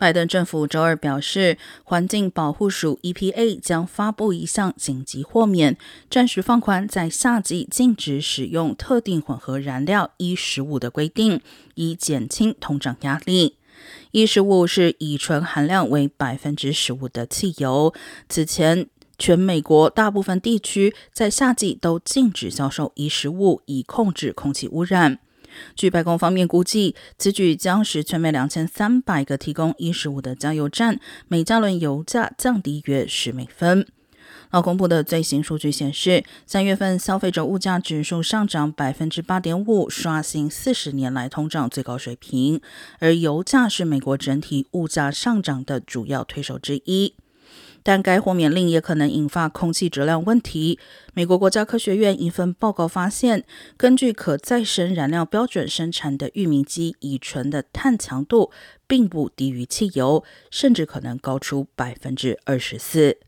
拜登政府周二表示，环境保护署 EPA 将发布一项紧急豁免，暂时放宽在夏季禁止使用特定混合燃料 E 十五的规定，以减轻通胀压力。E 十五是乙醇含量为百分之十五的汽油。此前，全美国大部分地区在夏季都禁止销售 E 十五，以控制空气污染。据白宫方面估计，此举将使全美两千三百个提供一十五的加油站每加仑油价降低约十美分。劳工部的最新数据显示，三月份消费者物价指数上涨百分之八点五，刷新四十年来通胀最高水平。而油价是美国整体物价上涨的主要推手之一。但该豁免令也可能引发空气质量问题。美国国家科学院一份报告发现，根据可再生燃料标准生产的玉米基乙醇的碳强度并不低于汽油，甚至可能高出百分之二十四。